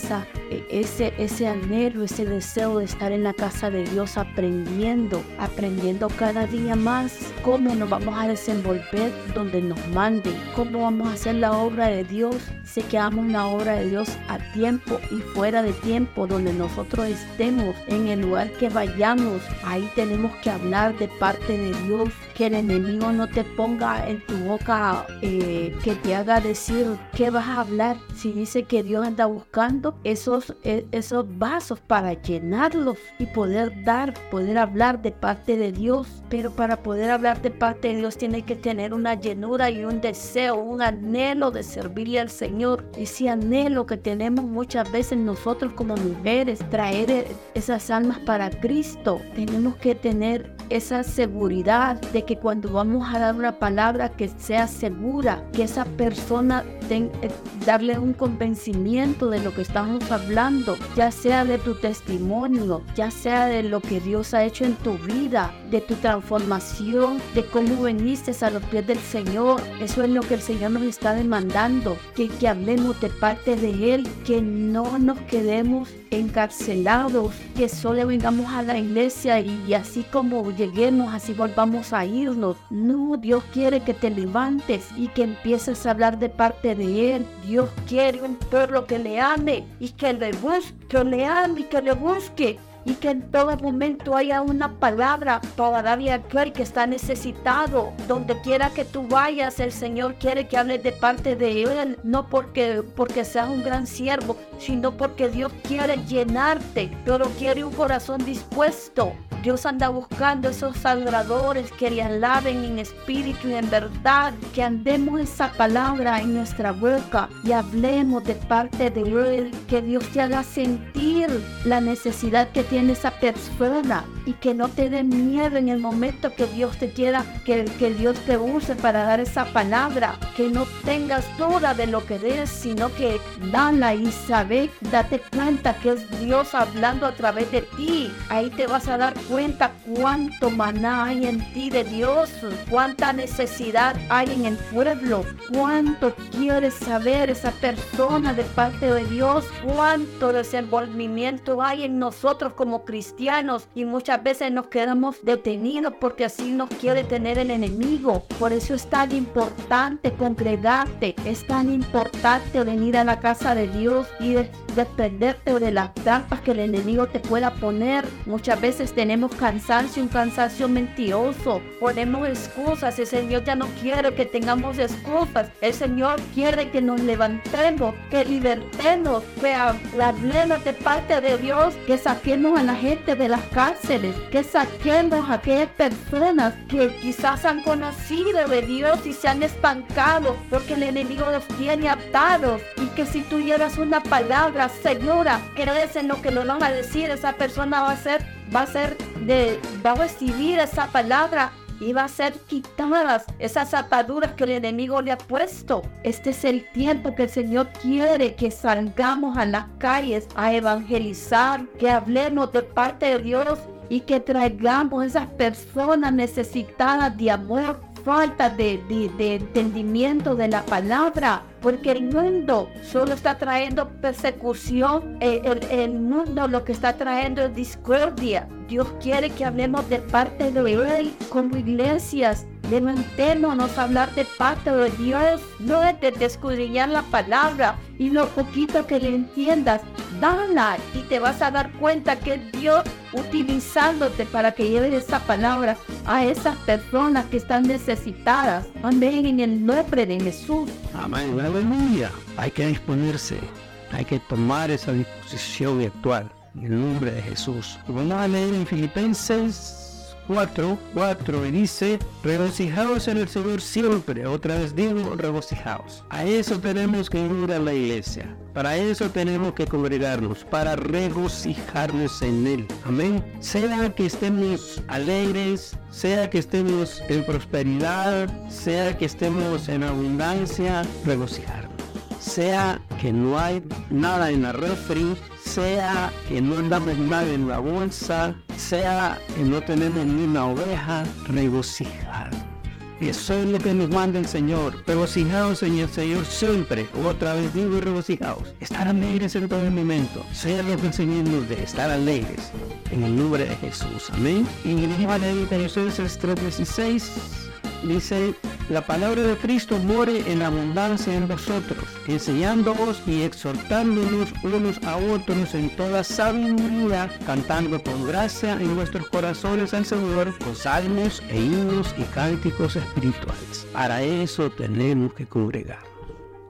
ese, ese anhelo, ese deseo de estar en la casa de Dios aprendiendo, aprendiendo cada día más cómo nos vamos a desenvolver donde nos mande, cómo vamos a hacer la obra de Dios, si que hagamos la obra de Dios a tiempo y fuera de tiempo, donde nosotros estemos, en el lugar que vayamos, ahí tenemos que hablar de parte de Dios, que el enemigo no te ponga en tu boca, eh, que te haga decir qué vas a hablar. Si dice que Dios anda buscando esos, e, esos vasos para llenarlos y poder dar, poder hablar de parte de Dios, pero para poder hablar de parte Dios tiene que tener una llenura y un deseo, un anhelo de servirle al Señor. Ese anhelo que tenemos muchas veces nosotros como mujeres, traer esas almas para Cristo. Tenemos que tener esa seguridad de que cuando vamos a dar una palabra que sea segura, que esa persona ten, eh, darle un convencimiento de lo que estamos hablando, ya sea de tu testimonio, ya sea de lo que Dios ha hecho en tu vida, de tu transformación, de cómo veniste a los pies del Señor. Eso es lo que el Señor nos está demandando, que, que hablemos de parte de Él, que no nos quedemos encarcelados, que solo vengamos a la iglesia y, así como lleguemos, así volvamos a irnos. No, Dios quiere que te levantes y que empieces a hablar de parte de Él. Dios quiere un pueblo que le ame y que le busque, que le ame y que le busque y que en todo momento haya una palabra para aquel que está necesitado. Donde quiera que tú vayas, el Señor quiere que hables de parte de Él, no porque, porque seas un gran siervo, sino porque Dios quiere llenarte, pero quiere un corazón dispuesto. Dios anda buscando esos adoradores que le alaben en espíritu y en verdad, que andemos esa palabra en nuestra boca y hablemos de parte de Él, que Dios te haga sentir la necesidad que tiene esa persona y que no te dé miedo en el momento que Dios te quiera, que, que Dios te use para dar esa palabra, que no tengas duda de lo que des, sino que dala y sabe, date cuenta que es Dios hablando a través de ti. Ahí te vas a dar cuenta cuánto maná hay en ti de Dios, cuánta necesidad hay en el pueblo, cuánto quieres saber esa persona de parte de Dios, cuánto desenvolvimiento hay en nosotros como cristianos y muchas veces nos quedamos detenidos porque así nos quiere tener el enemigo. Por eso es tan importante congregarte, es tan importante venir a la casa de Dios y defenderte de las trampas que el enemigo te pueda poner. Muchas veces tenemos cansancio, un cansancio mentiroso, ponemos excusas, el Señor ya no quiere que tengamos excusas, el Señor quiere que nos levantemos, que libertemos, que hablemos de parte de Dios, que saquemos a la gente de las cárceles, que saquemos a aquellas personas que quizás han conocido de Dios y se han espancado porque el enemigo los tiene atados. Y que si tuvieras una palabra segura, crees en lo que nos van a decir, esa persona va a ser va a ser de, va a recibir esa palabra iba a ser quitadas esas ataduras que el enemigo le ha puesto. Este es el tiempo que el Señor quiere que salgamos a las calles a evangelizar, que hablemos de parte de Dios y que traigamos esas personas necesitadas de amor, falta de, entendimiento de la palabra, porque el mundo solo está trayendo persecución, eh, el, el, mundo lo que está trayendo es discordia. Dios quiere que hablemos de parte de Él como iglesias, Levantémonos a hablar de parte de Dios, no de descubrir la palabra y lo poquito que le entiendas, dala y te vas a dar cuenta que Dios utilizándote para que lleves esa palabra a esas personas que están necesitadas. Amén, en el nombre de Jesús. Amén, aleluya. Hay que disponerse, hay que tomar esa disposición y actuar en el nombre de Jesús. Vamos a leer en Filipenses 4, 4 y dice, regocijaos en el Señor siempre. Otra vez digo, regocijaos. A eso tenemos que ir a la iglesia. Para eso tenemos que congregarnos, para regocijarnos en Él. Amén. Sea que estemos alegres, sea que estemos en prosperidad, sea que estemos en abundancia, regocijarnos. Sea que no hay nada en la refri, sea que no andamos nada en la bolsa, sea que no tenemos ni una oveja, regocijar. Eso es lo que nos manda el Señor. Regocijaos en el Señor siempre. Otra vez digo regocijaos. Estar alegres en todo el momento. Sea lo que el Señor nos de estar alegres. En el nombre de Jesús. Amén. Y en el libro de 3.16 dice la palabra de Cristo muere en abundancia en vosotros, enseñándoos y exhortándonos unos a otros en toda sabiduría, cantando con gracia en vuestros corazones al Señor con salmos e himnos y cánticos espirituales. Para eso tenemos que congregar.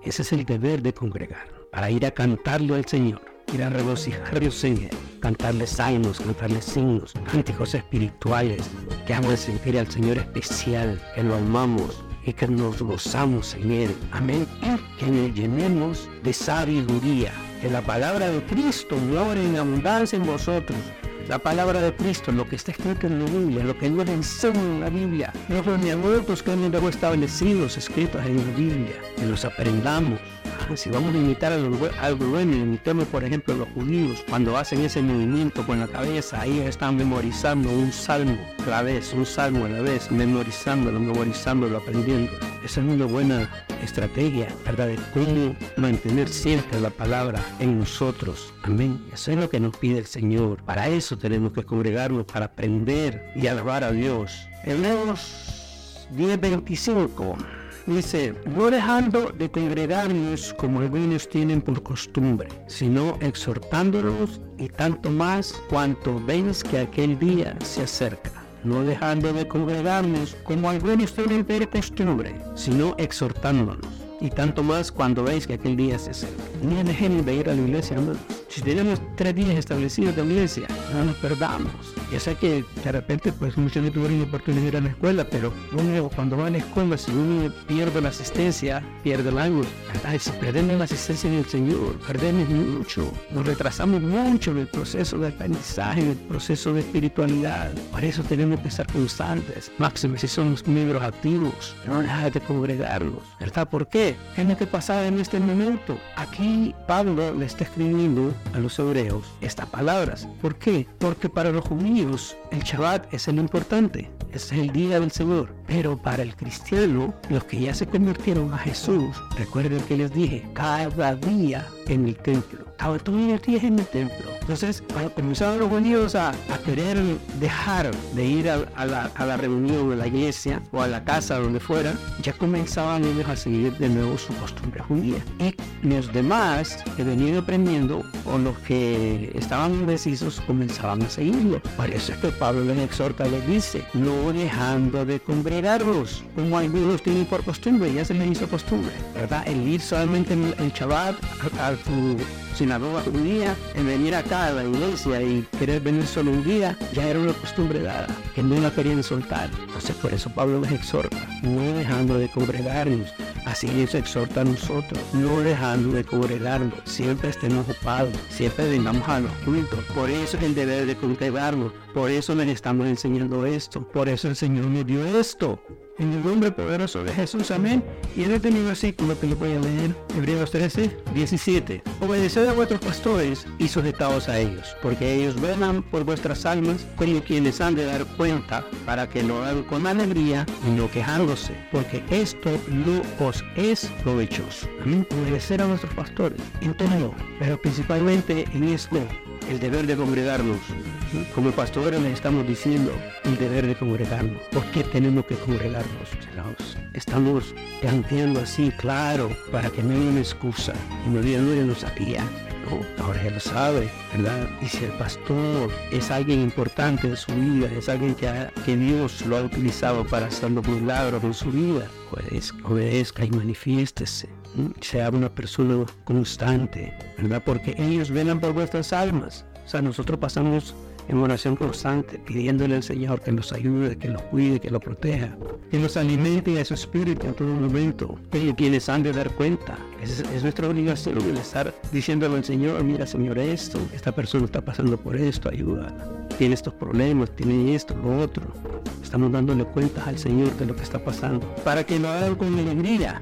Ese es el deber de congregar, para ir a cantarlo al Señor ir a Él, cantarle salmos, cantarle signos, cánticos espirituales, que hagan sentir al Señor especial, que lo amamos y que nos gozamos en Él. Amén. que nos llenemos de sabiduría, que la palabra de Cristo more en abundancia en vosotros. La palabra de Cristo, lo que está escrito en la Biblia, lo que nos enseña en la Biblia, los mandamientos que han establecidos, escritos en la Biblia, que los aprendamos si vamos a imitar algo bueno, imitemos por ejemplo a los judíos, cuando hacen ese movimiento con la cabeza, ahí están memorizando un salmo a la vez, un salmo a la vez, memorizándolo, memorizándolo, aprendiendo. Esa es una buena estrategia, ¿verdad? De cómo mantener siempre la palabra en nosotros. Amén. Eso es lo que nos pide el Señor. Para eso tenemos que congregarnos, para aprender y alabar a Dios. Hebreos 10:25 dice, no dejando de congregarnos como algunos tienen por costumbre, sino exhortándonos y tanto más cuanto veis que aquel día se acerca. No dejando de congregarnos como algunos tienen por costumbre, sino exhortándonos y tanto más cuando veis que aquel día se acerca. Ni dejemos de ir a la iglesia, Si tenemos tres días establecidos de iglesia, no nos perdamos. Ya sé que de repente pues muchos no tuvieron oportunidad de ir a la escuela, pero uno cuando va a la escuela, si uno pierde la asistencia, pierde el ángulo. Si perdemos la asistencia del Señor, perdemos mucho. Nos retrasamos mucho en el proceso de aprendizaje, en el proceso de espiritualidad. Por eso tenemos que estar constantes. Máximo si somos miembros activos, no dejar de congregarnos. ¿Verdad? ¿Por qué? ¿Qué es lo que pasa en este momento? Aquí Pablo le está escribiendo a los hebreos estas palabras. ¿Por qué? Porque para los judíos el Shabbat es el importante, es el día del Señor. Pero para el cristiano, los que ya se convirtieron a Jesús, recuerden que les dije, cada día en el templo. Estaba todos días en el templo. Entonces, cuando comenzaron los judíos a, querer dejar de ir a, la, a, la, reunión de la iglesia o a la casa donde fuera, ya comenzaban ellos a seguir de nuevo su costumbre judía. Y los demás que venían aprendiendo o los que estaban indecisos comenzaban a seguirlo. Por eso es que Pablo les exhorta, les dice, no dejando de congregarlos, como algunos tienen por costumbre, ya se les hizo costumbre, ¿verdad? El ir solamente en el Shabbat a, a sinagoga judía, en venir acá a la iglesia y querer venir solo un día, ya era una costumbre dada, que no la querían soltar. Entonces por eso Pablo les exhorta, no dejando de congregarnos, Así nos exhorta a nosotros, no dejando de congregarnos, siempre estemos ocupados, siempre vengamos a los cultos. Por eso es el deber de congregarnos, por eso les estamos enseñando esto, por eso el Señor nos dio esto. En el nombre poderoso de Jesús, amén. Y este mismo versículo que lo voy a leer, Hebreos 13, 17. Obedeced a vuestros pastores y sujetaos a ellos, porque ellos velan por vuestras almas como quienes han de dar cuenta, para que lo hagan con alegría y no quejándose, porque esto no os es provechoso. Obedecer a vuestros pastores en todo, pero principalmente en esto el deber de congregarnos. Como pastores les estamos diciendo el deber de congregarnos. ¿Por qué tenemos que congregarnos? Estamos planteando así, claro, para que no haya una excusa. Y no digan, no, yo no sabía. No, ahora lo sabe, ¿verdad? Y si el pastor es alguien importante en su vida, es alguien que, que Dios lo ha utilizado para hacer los milagros en su vida, pues obedezca y manifiéstese sea una persona constante, ¿verdad? Porque ellos velan por vuestras almas. O sea, nosotros pasamos en oración constante, pidiéndole al Señor que nos ayude, que los cuide, que los proteja, que nos alimente a su espíritu en todo momento, que quienes han de dar cuenta. Es, es nuestra obligación el estar diciéndole al Señor, mira Señor esto, esta persona está pasando por esto, ayuda, tiene estos problemas, tiene esto, lo otro. Estamos dándole cuentas al Señor de lo que está pasando, para que lo hagan con alegría,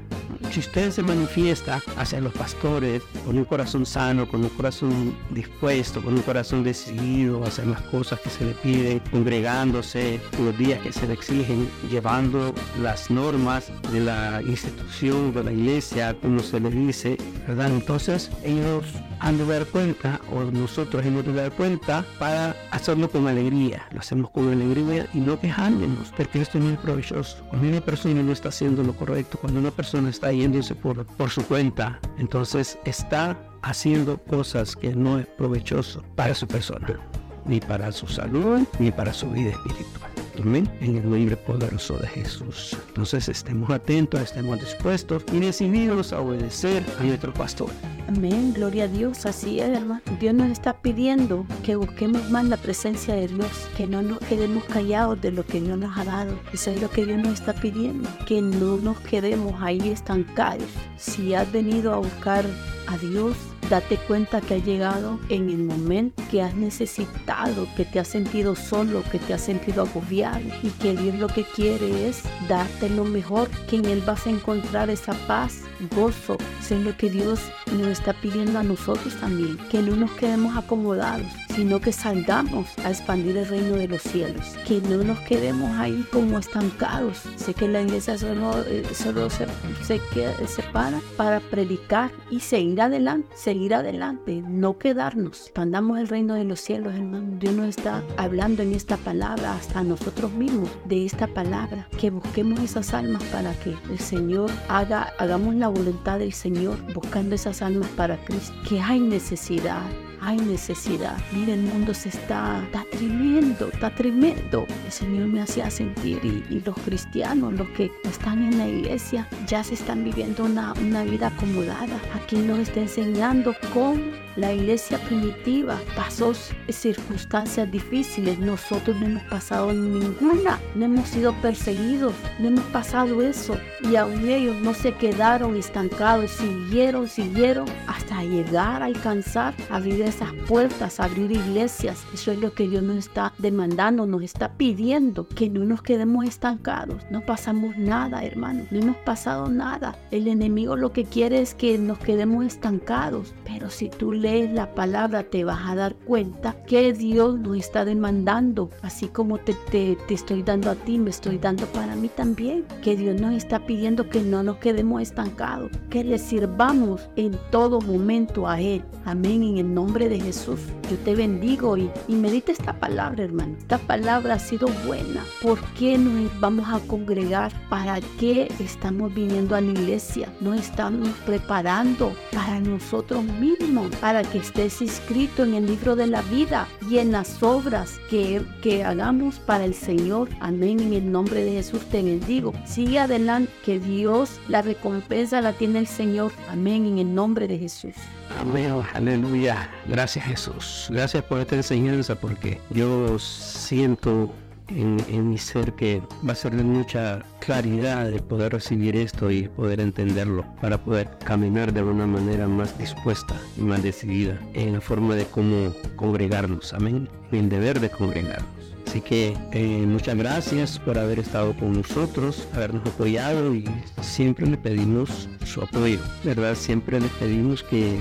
si usted se manifiesta hacia los pastores con un corazón sano, con un corazón dispuesto, con un corazón decidido a hacer las cosas que se le piden, congregándose los días que se le exigen, llevando las normas de la institución, de la iglesia, como se le dice, ¿verdad? Entonces ellos han de dar cuenta, o nosotros hemos de dar cuenta, para hacerlo con alegría. Lo hacemos con alegría y no quejándonos, porque esto no es provechoso. Cuando una persona no está haciendo lo correcto, cuando una persona está yéndose por, por su cuenta, entonces está haciendo cosas que no es provechoso para su persona, ni para su salud, ni para su vida espiritual. En el nombre poderoso de Jesús. Entonces estemos atentos, estemos dispuestos y decididos a obedecer a nuestro pastor. Amén, gloria a Dios, así es hermano. Dios nos está pidiendo que busquemos más la presencia de Dios, que no nos quedemos callados de lo que Dios nos ha dado. Eso es lo que Dios nos está pidiendo, que no nos quedemos ahí estancados. Si has venido a buscar a Dios, date cuenta que ha llegado en el momento que has necesitado, que te has sentido solo, que te has sentido agobiado y que Dios lo que quiere es darte lo mejor, que en Él vas a encontrar esa paz, gozo. Es lo que Dios nos está pidiendo a nosotros también, que no nos quedemos acomodados, sino que salgamos a expandir el reino de los cielos, que no nos quedemos ahí como estancados. Sé que la iglesia solo, eh, solo se, se, se para para predicar y seguir adelante, seguir adelante, no quedarnos. Expandamos el reino de los cielos, hermano. Dios nos está hablando en esta palabra, hasta nosotros mismos, de esta palabra, que busquemos esas almas para que el Señor haga, hagamos la voluntad del Señor, buscando esas almas para Cristo, que hay necesidad hay necesidad. Mira, el mundo se está, está tremendo, está tremendo. El Señor me hacía sentir y, los cristianos, los que están en la iglesia, ya se están viviendo una, una vida acomodada. Aquí nos está enseñando con la iglesia primitiva pasó circunstancias difíciles. Nosotros no hemos pasado ninguna. No hemos sido perseguidos. No hemos pasado eso. Y aún ellos no se quedaron estancados. Siguieron, siguieron hasta llegar a alcanzar, abrir esas puertas, abrir iglesias. Eso es lo que Dios nos está demandando, nos está pidiendo. Que no nos quedemos estancados. No pasamos nada, hermano. No hemos pasado nada. El enemigo lo que quiere es que nos quedemos estancados. Pero si tú lees la palabra te vas a dar cuenta que Dios nos está demandando, así como te, te, estoy dando a ti, me estoy dando para mí también, que Dios nos está pidiendo que no nos quedemos estancados, que le sirvamos en todo momento a Él. Amén, en el nombre de Jesús. Yo te bendigo y, y medita esta palabra, hermano. Esta palabra ha sido buena. ¿Por qué nos vamos a congregar? ¿Para qué estamos viniendo a la iglesia? Nos estamos preparando para nosotros mismos, que estés inscrito en el libro de la vida y en las obras que, que hagamos para el Señor. Amén. En el nombre de Jesús te bendigo. Sigue adelante, que Dios, la recompensa la tiene el Señor. Amén. En el nombre de Jesús. Amén, aleluya. Gracias Jesús. Gracias por esta enseñanza porque yo siento en, mi ser que va a ser de mucha claridad de poder recibir esto y poder entenderlo para poder caminar de una manera más dispuesta y más decidida en la forma de cómo congregarnos. Amén. El deber de congregarnos. Así que eh, muchas gracias por haber estado con nosotros, habernos apoyado y siempre le pedimos su apoyo, ¿verdad? Siempre le pedimos que,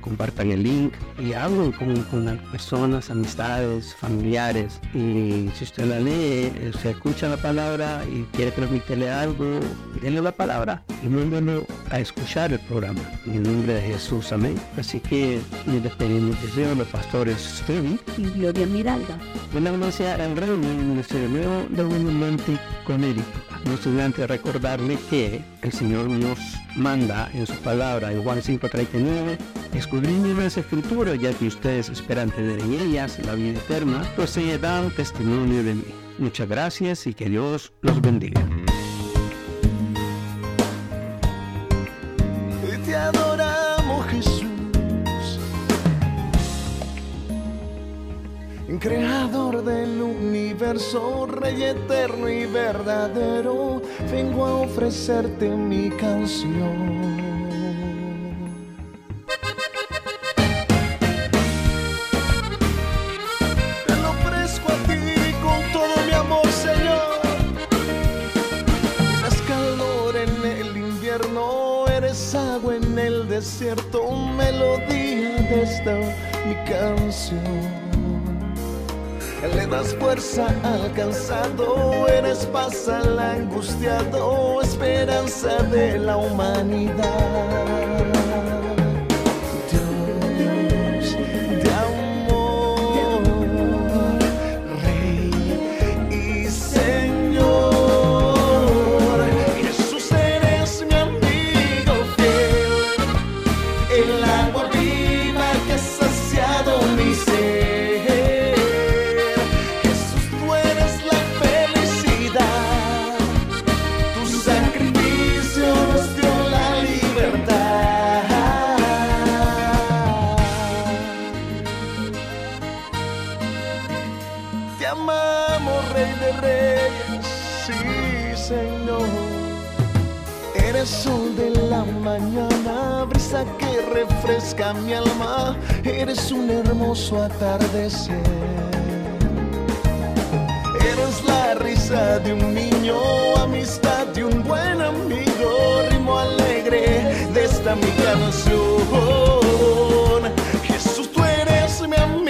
compartan el link y hablen con, las personas, amistades, familiares. Y si usted la lee, se escucha la palabra y quiere transmitirle algo, denle la palabra y mándalo a escuchar el programa. En el nombre de Jesús, amén. Así que nos despedimos de los pastores y Gloria Miralda sea el reino de nuevo de un con él. No antes recordarle que el Señor nos manda en su palabra en Juan 5.39 escudriñen las escrituras ya que ustedes esperan tener en ellas la vida eterna, pues se dan testimonio de mí. Muchas gracias y que Dios los bendiga. Creador del universo, rey eterno y verdadero, vengo a ofrecerte mi canción. Te lo ofrezco a ti con todo mi amor, Señor. Eres calor en el invierno, eres agua en el desierto, melodía de esta mi canción le das fuerza al cansado, eres paz al angustiado, esperanza de la humanidad. Refresca mi alma, eres un hermoso atardecer. Eres la risa de un niño, amistad de un buen amigo, ritmo alegre de esta mi canción. Jesús, tú eres mi amigo